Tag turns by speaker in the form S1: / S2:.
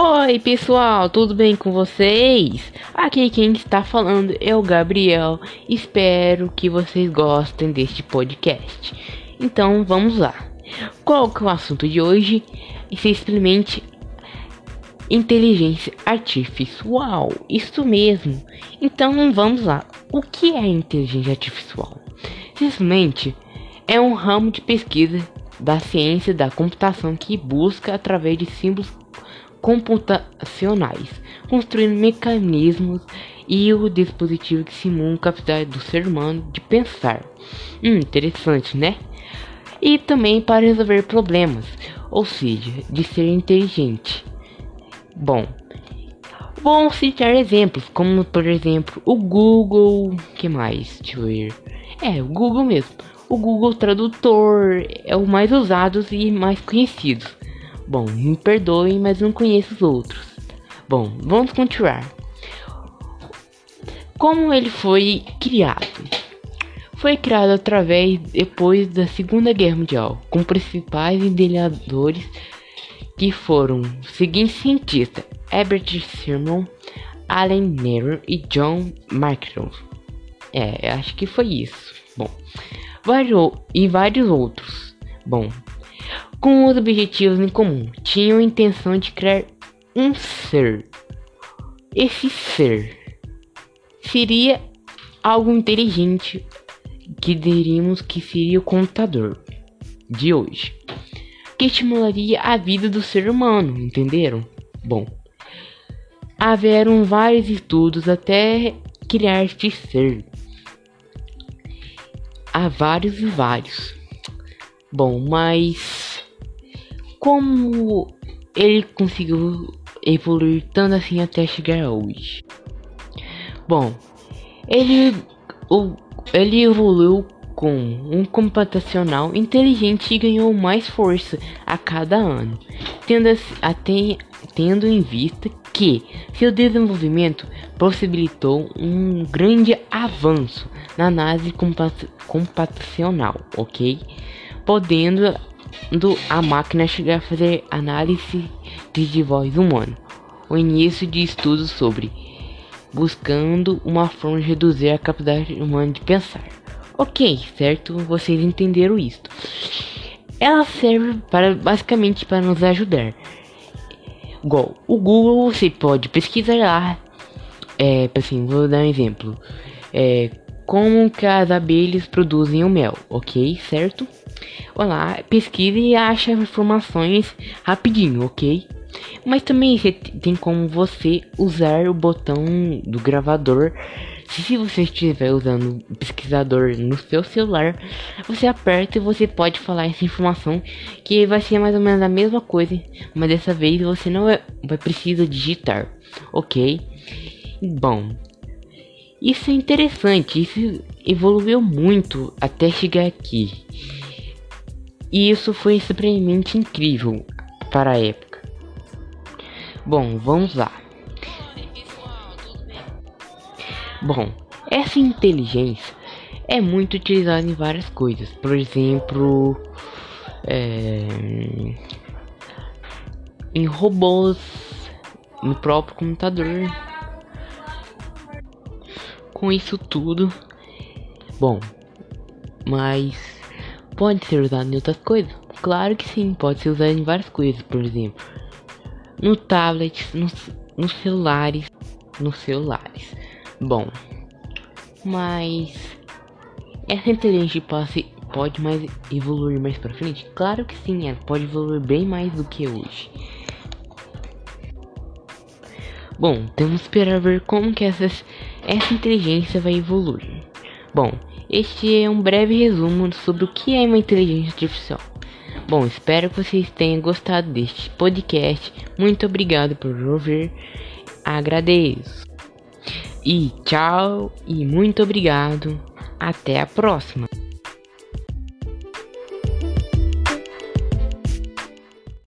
S1: Oi pessoal, tudo bem com vocês? Aqui quem está falando é o Gabriel. Espero que vocês gostem deste podcast. Então vamos lá. Qual que é o assunto de hoje? Simplesmente inteligência artificial. Isso mesmo. Então vamos lá. O que é inteligência artificial? Simplesmente é um ramo de pesquisa da ciência da computação que busca através de símbolos computacionais, construindo mecanismos e o dispositivo que simula a capacidade do ser humano de pensar. Hum, interessante, né? E também para resolver problemas, ou seja, de ser inteligente. Bom, vamos citar exemplos, como por exemplo o Google, que mais? Deixa eu ver. É, o Google mesmo. O Google Tradutor é o mais usado e mais conhecido. Bom, me perdoem, mas não conheço os outros. Bom, vamos continuar. Como ele foi criado? Foi criado através depois da Segunda Guerra Mundial, com principais idealizadores que foram os seguintes cientistas: Herbert Simon, Alan Neher e John Maxwell. É, acho que foi isso. Bom, vários e vários outros. Bom, com os objetivos em comum. Tinham a intenção de criar um ser. Esse ser seria algo inteligente que diríamos que seria o computador de hoje, que estimularia a vida do ser humano, entenderam? Bom, haveram vários estudos até criar este ser. Há vários e vários. Bom, mas como ele conseguiu evoluir tanto assim até chegar hoje? Bom, ele, o, ele evoluiu com um computacional inteligente e ganhou mais força a cada ano, tendo, até, tendo em vista que seu desenvolvimento possibilitou um grande avanço na análise computacional, ok? Podendo a máquina chegar a fazer análise de voz humana. O início de estudos sobre buscando uma forma de reduzir a capacidade humana de pensar. Ok, certo? Vocês entenderam isto. Ela serve para basicamente para nos ajudar. Igual o Google, você pode pesquisar lá. É, assim, vou dar um exemplo. É, como que as abelhas produzem o mel, ok? Certo? Olá, pesquise e ache informações rapidinho, ok? Mas também tem como você usar o botão do gravador. Se você estiver usando o pesquisador no seu celular, você aperta e você pode falar essa informação que vai ser mais ou menos a mesma coisa, mas dessa vez você não vai, vai precisar digitar, ok? Bom, isso é interessante, isso evoluiu muito até chegar aqui. E isso foi simplesmente incrível para a época. Bom, vamos lá. Bom, essa inteligência é muito utilizada em várias coisas. Por exemplo, é, em robôs, no próprio computador com isso tudo. Bom, mas pode ser usado em outras coisas? Claro que sim, pode ser usado em várias coisas, por exemplo, no tablet, nos, celulares, nos celulares. Bom, mas essa inteligência pode, pode mais evoluir mais para frente? Claro que sim, ela pode evoluir bem mais do que hoje. Bom, temos que esperar ver como que essas essa inteligência vai evoluir. Bom, este é um breve resumo sobre o que é uma inteligência artificial. Bom, espero que vocês tenham gostado deste podcast. Muito obrigado por ouvir. Agradeço. E tchau e muito obrigado. Até a próxima.